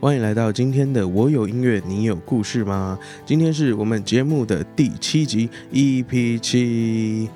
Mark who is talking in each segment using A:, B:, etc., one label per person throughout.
A: 欢迎来到今天的我有音乐，你有故事吗？今天是我们节目的第七集 EP 七，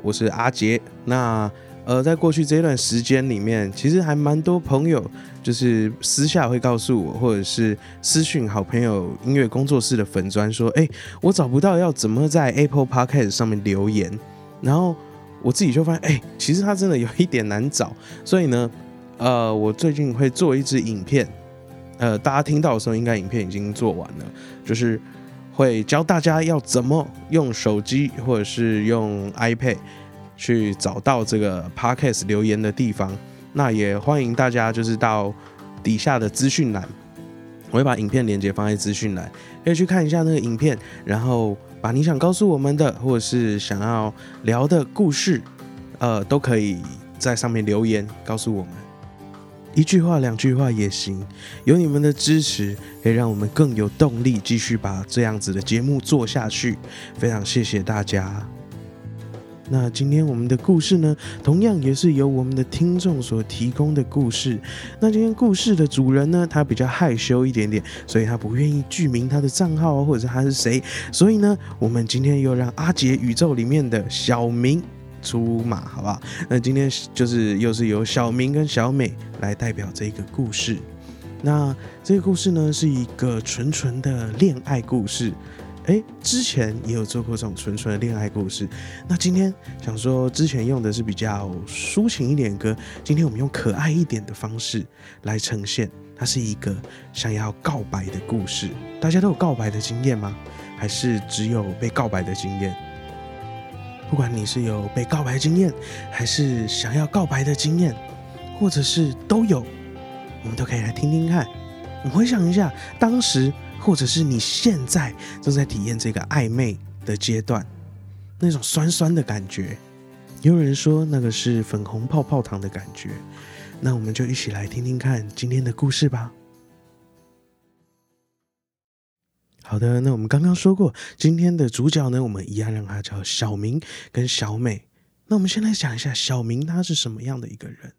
A: 我是阿杰。那呃，在过去这段时间里面，其实还蛮多朋友就是私下会告诉我，或者是私讯好朋友音乐工作室的粉砖说：“哎，我找不到要怎么在 Apple Podcast 上面留言。”然后我自己就发现，哎，其实它真的有一点难找。所以呢，呃，我最近会做一支影片，呃，大家听到的时候，应该影片已经做完了，就是会教大家要怎么用手机或者是用 iPad。去找到这个 podcast 留言的地方，那也欢迎大家就是到底下的资讯栏，我会把影片连接放在资讯栏，可以去看一下那个影片，然后把你想告诉我们的或者是想要聊的故事，呃，都可以在上面留言告诉我们，一句话两句话也行，有你们的支持，可以让我们更有动力继续把这样子的节目做下去，非常谢谢大家。那今天我们的故事呢，同样也是由我们的听众所提供的故事。那今天故事的主人呢，他比较害羞一点点，所以他不愿意具名他的账号或者是他是谁。所以呢，我们今天又让阿杰宇宙里面的小明出马，好不好？那今天就是又是由小明跟小美来代表这个故事。那这个故事呢，是一个纯纯的恋爱故事。哎，之前也有做过这种纯纯的恋爱故事。那今天想说，之前用的是比较抒情一点歌，今天我们用可爱一点的方式来呈现。它是一个想要告白的故事。大家都有告白的经验吗？还是只有被告白的经验？不管你是有被告白经验，还是想要告白的经验，或者是都有，我们都可以来听听看。我回想一下，当时。或者是你现在正在体验这个暧昧的阶段，那种酸酸的感觉，也有人说那个是粉红泡泡糖的感觉，那我们就一起来听听看今天的故事吧。好的，那我们刚刚说过，今天的主角呢，我们一样让他叫小明跟小美。那我们先来讲一下小明他是什么样的一个人。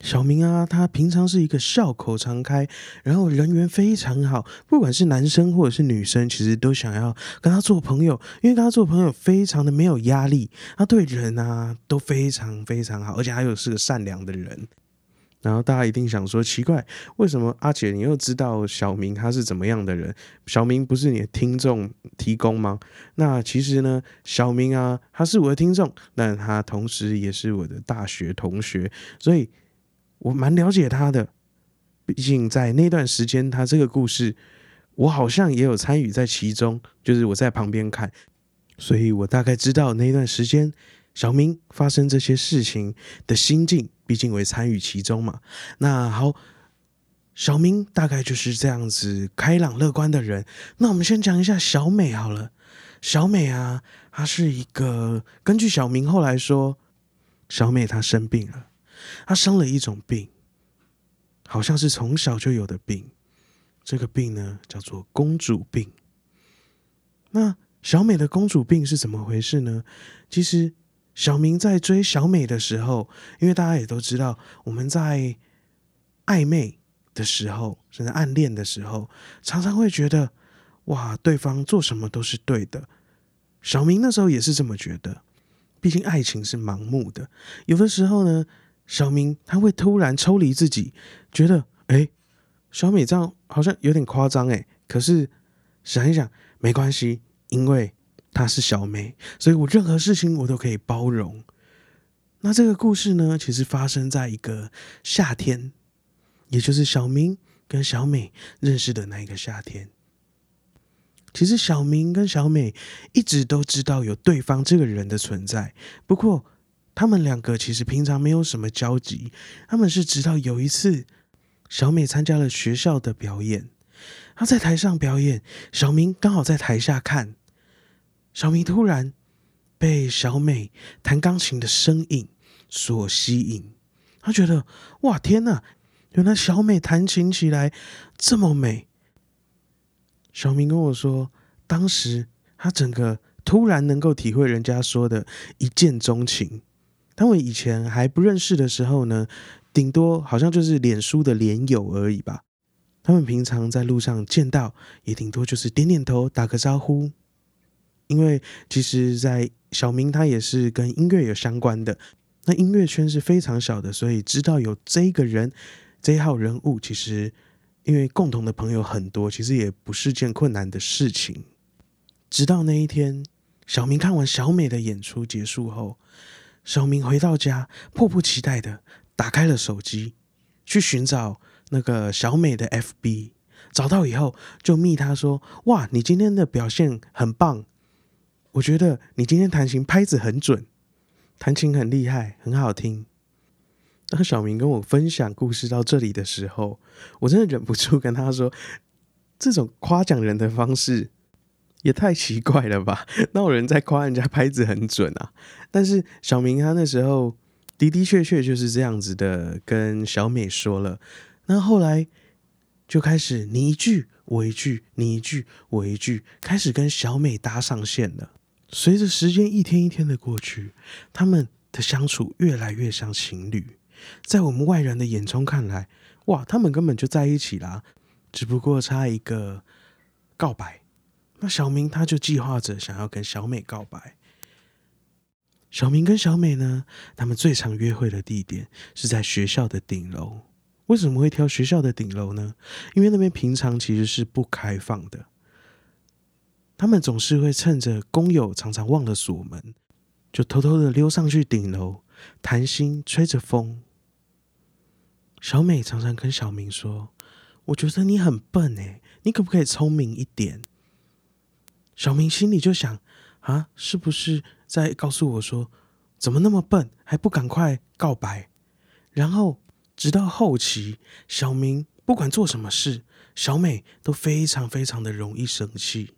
A: 小明啊，他平常是一个笑口常开，然后人缘非常好，不管是男生或者是女生，其实都想要跟他做朋友，因为跟他做朋友非常的没有压力，他对人啊都非常非常好，而且他又是个善良的人。然后大家一定想说，奇怪，为什么阿姐你又知道小明他是怎么样的人？小明不是你的听众提供吗？那其实呢，小明啊，他是我的听众，但他同时也是我的大学同学，所以。我蛮了解他的，毕竟在那段时间，他这个故事，我好像也有参与在其中，就是我在旁边看，所以我大概知道那段时间小明发生这些事情的心境，毕竟我也参与其中嘛。那好，小明大概就是这样子开朗乐观的人。那我们先讲一下小美好了，小美啊，她是一个根据小明后来说，小美她生病了。她生了一种病，好像是从小就有的病。这个病呢，叫做公主病。那小美的公主病是怎么回事呢？其实小明在追小美的时候，因为大家也都知道，我们在暧昧的时候，甚至暗恋的时候，常常会觉得，哇，对方做什么都是对的。小明那时候也是这么觉得。毕竟爱情是盲目的，有的时候呢。小明他会突然抽离自己，觉得哎，小美这样好像有点夸张哎。可是想一想，没关系，因为她是小美，所以我任何事情我都可以包容。那这个故事呢，其实发生在一个夏天，也就是小明跟小美认识的那一个夏天。其实小明跟小美一直都知道有对方这个人的存在，不过。他们两个其实平常没有什么交集，他们是直到有一次，小美参加了学校的表演，她在台上表演，小明刚好在台下看，小明突然被小美弹钢琴的声音所吸引，他觉得哇天哪，原来小美弹琴起来这么美。小明跟我说，当时他整个突然能够体会人家说的一见钟情。他们以前还不认识的时候呢，顶多好像就是脸书的连友而已吧。他们平常在路上见到，也顶多就是点点头、打个招呼。因为其实，在小明他也是跟音乐有相关的，那音乐圈是非常小的，所以知道有这个人、这一号人物，其实因为共同的朋友很多，其实也不是件困难的事情。直到那一天，小明看完小美的演出结束后，小明回到家，迫不及待的打开了手机，去寻找那个小美的 FB，找到以后就密他说：“哇，你今天的表现很棒。”我觉得你今天弹琴拍子很准，弹琴很厉害，很好听。当小明跟我分享故事到这里的时候，我真的忍不住跟他说：“这种夸奖人的方式也太奇怪了吧？那有人在夸人家拍子很准啊？”但是小明他那时候的的确确就是这样子的跟小美说了。那后来就开始你一句我一句，你一句我一句，开始跟小美搭上线了。随着时间一天一天的过去，他们的相处越来越像情侣。在我们外人的眼中看来，哇，他们根本就在一起啦，只不过差一个告白。那小明他就计划着想要跟小美告白。小明跟小美呢，他们最常约会的地点是在学校的顶楼。为什么会挑学校的顶楼呢？因为那边平常其实是不开放的。他们总是会趁着工友常常忘了锁门，就偷偷的溜上去顶楼谈心，吹着风。小美常常跟小明说：“我觉得你很笨诶，你可不可以聪明一点？”小明心里就想：“啊，是不是在告诉我说，怎么那么笨，还不赶快告白？”然后直到后期，小明不管做什么事，小美都非常非常的容易生气。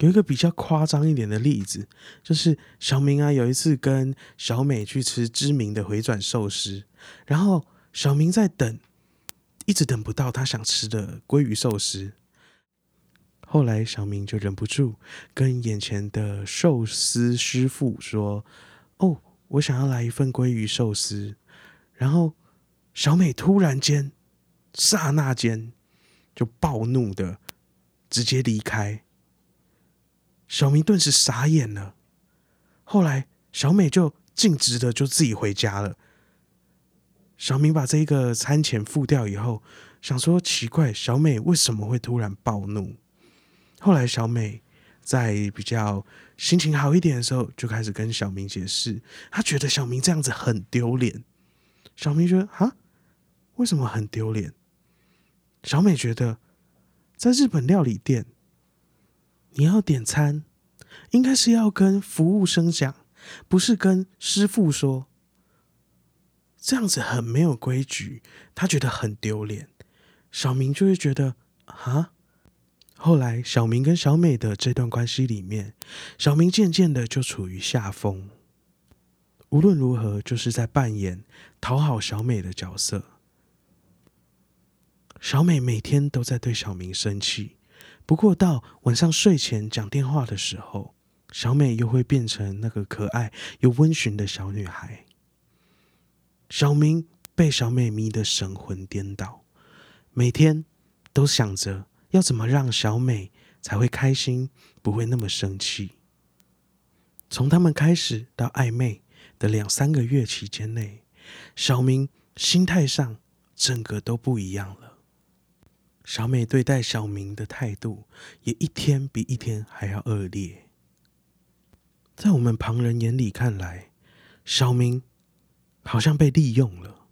A: 有一个比较夸张一点的例子，就是小明啊，有一次跟小美去吃知名的回转寿司，然后小明在等，一直等不到他想吃的鲑鱼寿司。后来小明就忍不住跟眼前的寿司师傅说：“哦，我想要来一份鲑鱼寿司。”然后小美突然间，刹那间就暴怒的直接离开。小明顿时傻眼了。后来，小美就径直的就自己回家了。小明把这一个餐钱付掉以后，想说奇怪，小美为什么会突然暴怒？后来，小美在比较心情好一点的时候，就开始跟小明解释，她觉得小明这样子很丢脸。小明觉得啊，为什么很丢脸？小美觉得，在日本料理店。你要点餐，应该是要跟服务生讲，不是跟师傅说。这样子很没有规矩，他觉得很丢脸。小明就会觉得啊。后来，小明跟小美的这段关系里面，小明渐渐的就处于下风。无论如何，就是在扮演讨好小美的角色。小美每天都在对小明生气。不过到晚上睡前讲电话的时候，小美又会变成那个可爱又温驯的小女孩。小明被小美迷得神魂颠倒，每天都想着要怎么让小美才会开心，不会那么生气。从他们开始到暧昧的两三个月期间内，小明心态上整个都不一样了。小美对待小明的态度也一天比一天还要恶劣。在我们旁人眼里看来，小明好像被利用了。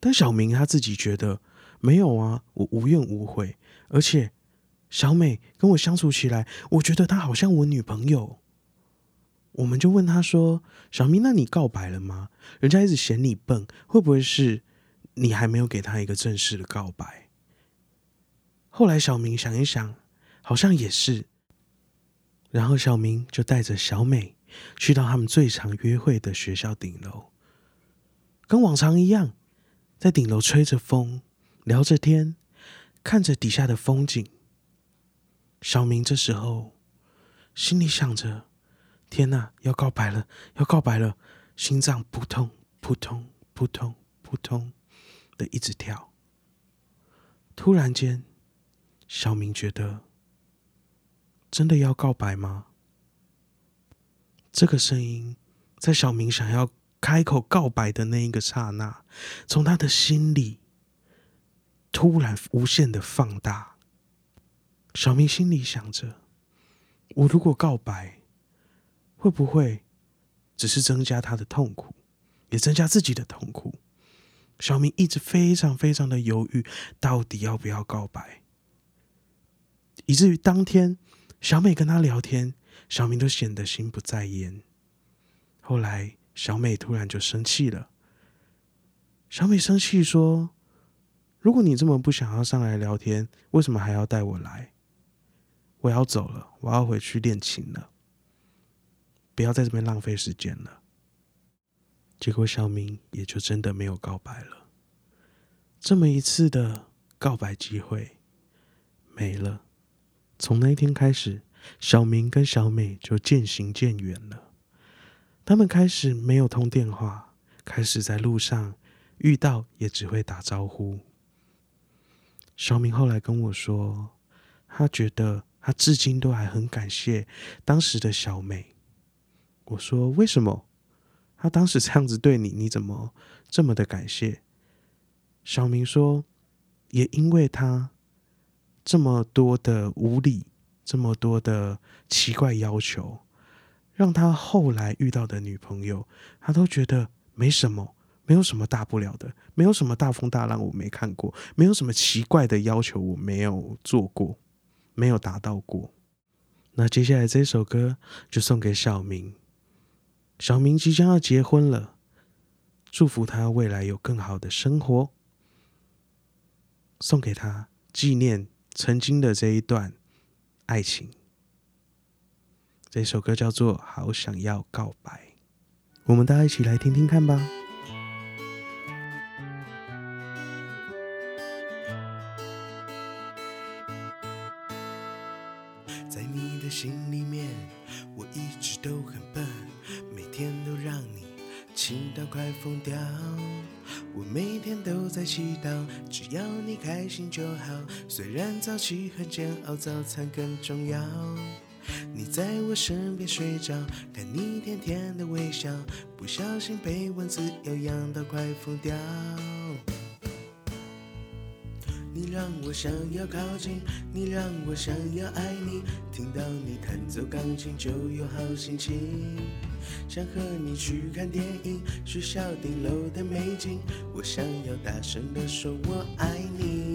A: 但小明他自己觉得没有啊，我无怨无悔。而且小美跟我相处起来，我觉得她好像我女朋友。我们就问他说：“小明，那你告白了吗？人家一直嫌你笨，会不会是你还没有给他一个正式的告白？”后来，小明想一想，好像也是。然后，小明就带着小美去到他们最常约会的学校顶楼，跟往常一样，在顶楼吹着风，聊着天，看着底下的风景。小明这时候心里想着：“天哪，要告白了，要告白了！”心脏扑通扑通扑通扑通的一直跳。突然间，小明觉得，真的要告白吗？这个声音在小明想要开口告白的那一个刹那，从他的心里突然无限的放大。小明心里想着：我如果告白，会不会只是增加他的痛苦，也增加自己的痛苦？小明一直非常非常的犹豫，到底要不要告白，以至于当天小美跟他聊天。小明都显得心不在焉。后来，小美突然就生气了。小美生气说：“如果你这么不想要上来聊天，为什么还要带我来？我要走了，我要回去练琴了，不要在这边浪费时间了。”结果，小明也就真的没有告白了。这么一次的告白机会没了。从那一天开始。小明跟小美就渐行渐远了。他们开始没有通电话，开始在路上遇到也只会打招呼。小明后来跟我说，他觉得他至今都还很感谢当时的小美。我说为什么？他当时这样子对你，你怎么这么的感谢？小明说，也因为他这么多的无理。这么多的奇怪要求，让他后来遇到的女朋友，他都觉得没什么，没有什么大不了的，没有什么大风大浪我没看过，没有什么奇怪的要求我没有做过，没有达到过。那接下来这首歌就送给小明，小明即将要结婚了，祝福他未来有更好的生活，送给他纪念曾经的这一段。爱情，这首歌叫做《好想要告白》，我们大家一起来听听看吧。只要你开心就好。虽然早起很煎熬，早餐更重要。你在我身边睡着，看你甜甜的微笑，不小心被蚊子咬痒到快疯掉。你让我想要靠近，你让我想要爱你，听到你弹奏钢琴就有好心情。想和你去看电影，学校顶楼的美景，我想要大声地说我爱你。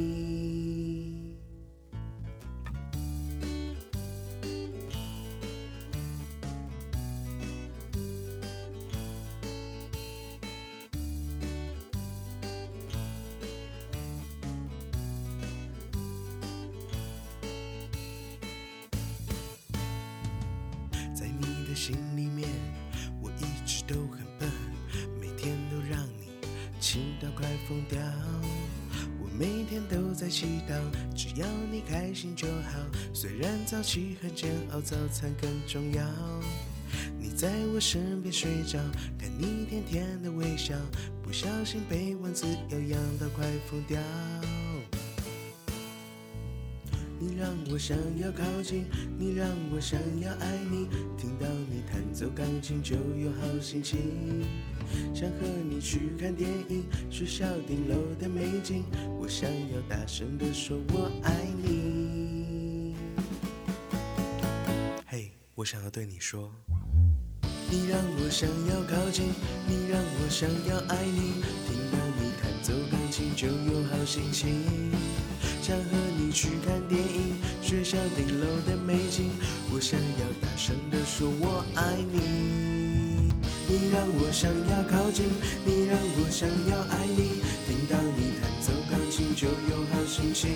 A: 在你的心里面。都很笨，每天都让你气到快疯掉。我每天都在祈祷，只要你开心就好。虽然早起很煎熬，早餐更重要。你在我身边睡着，看你甜甜的微笑，不小心被蚊子咬痒到快疯掉。你让我想要靠近，你让我想要爱你，听到你弹奏钢琴就有好心情。想和你去看电影，学校顶楼的美景，我想要大声的说我爱你。嘿，我想要对你说，你让我想要靠近，你让我想要爱你，听到你弹奏钢琴就有好心情。想和去看电影，学校顶楼的美景，我想要大声地说我爱你。你让我想要靠近，你让我想要爱你，听到你弹奏钢琴就有好心情。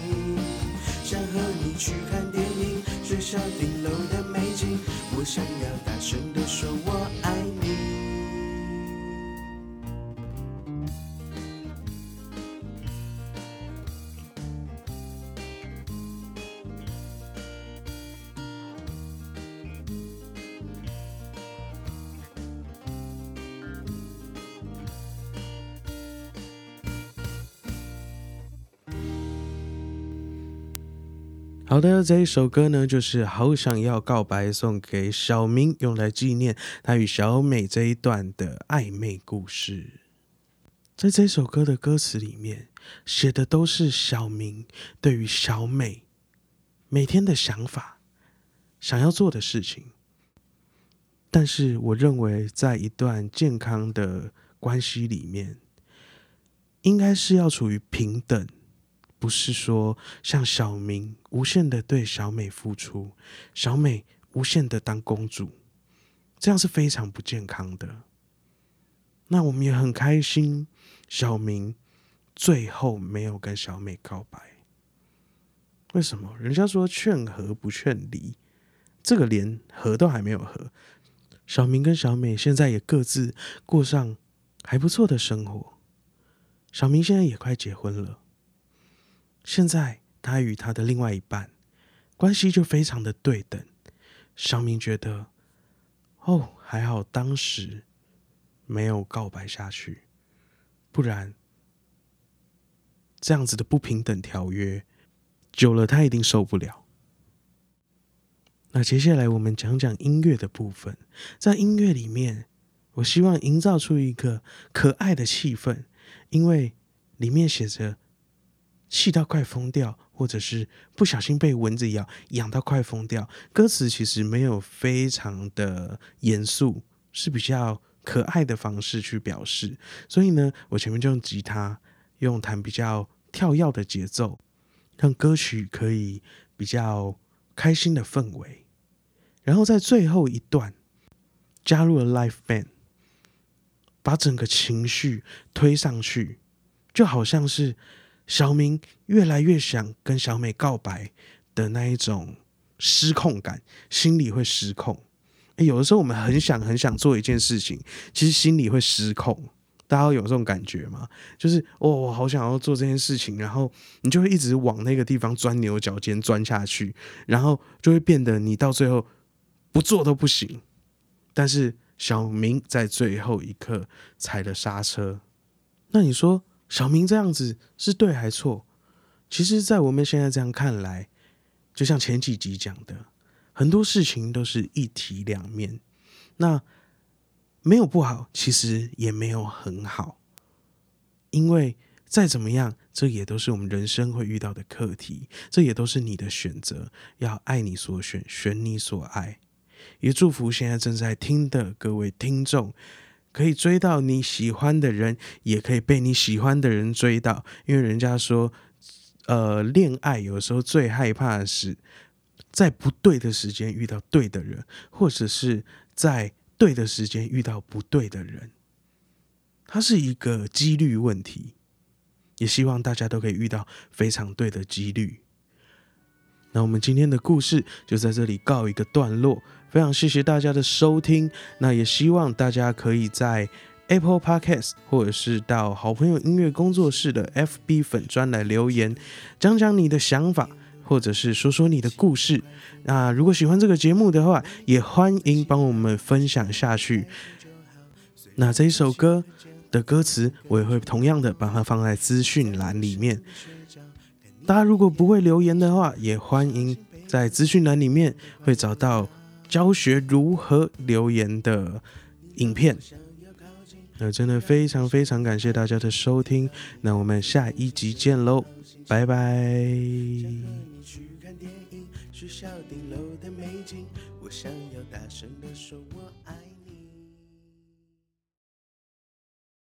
A: 想和你去看电影，学校顶楼的美景，我想要大声地说我爱你。好的，这一首歌呢，就是《好想要告白》，送给小明，用来纪念他与小美这一段的暧昧故事。在这首歌的歌词里面，写的都是小明对于小美每天的想法、想要做的事情。但是，我认为，在一段健康的关系里面，应该是要处于平等，不是说像小明无限的对小美付出，小美无限的当公主，这样是非常不健康的。那我们也很开心，小明最后没有跟小美告白。为什么？人家说劝和不劝离，这个连和都还没有和。小明跟小美现在也各自过上还不错的生活。小明现在也快结婚了，现在他与他的另外一半关系就非常的对等。小明觉得，哦，还好当时没有告白下去，不然这样子的不平等条约久了，他一定受不了。那接下来我们讲讲音乐的部分，在音乐里面，我希望营造出一个可爱的气氛，因为里面写着“气到快疯掉”或者是不小心被蚊子咬，痒到快疯掉。歌词其实没有非常的严肃，是比较可爱的方式去表示。所以呢，我前面就用吉他，用弹比较跳跃的节奏，让歌曲可以比较开心的氛围。然后在最后一段加入了 live band，把整个情绪推上去，就好像是小明越来越想跟小美告白的那一种失控感，心里会失控。有的时候我们很想很想做一件事情，其实心里会失控。大家有这种感觉吗？就是哦，我好想要做这件事情，然后你就会一直往那个地方钻牛角尖，钻下去，然后就会变得你到最后。不做都不行，但是小明在最后一刻踩了刹车。那你说小明这样子是对还是错？其实，在我们现在这样看来，就像前几集讲的，很多事情都是一体两面。那没有不好，其实也没有很好，因为再怎么样，这也都是我们人生会遇到的课题，这也都是你的选择，要爱你所选，选你所爱。也祝福现在正在听的各位听众，可以追到你喜欢的人，也可以被你喜欢的人追到。因为人家说，呃，恋爱有时候最害怕的是在不对的时间遇到对的人，或者是在对的时间遇到不对的人。它是一个几率问题，也希望大家都可以遇到非常对的几率。那我们今天的故事就在这里告一个段落。非常谢谢大家的收听，那也希望大家可以在 Apple Podcast 或者是到好朋友音乐工作室的 FB 粉专来留言，讲讲你的想法，或者是说说你的故事。那如果喜欢这个节目的话，也欢迎帮我们分享下去。那这一首歌的歌词，我也会同样的把它放在资讯栏里面。大家如果不会留言的话，也欢迎在资讯栏里面会找到。教学如何留言的影片，那真的非常非常感谢大家的收听，那我们下一集见喽，拜拜。想要大声的说我爱。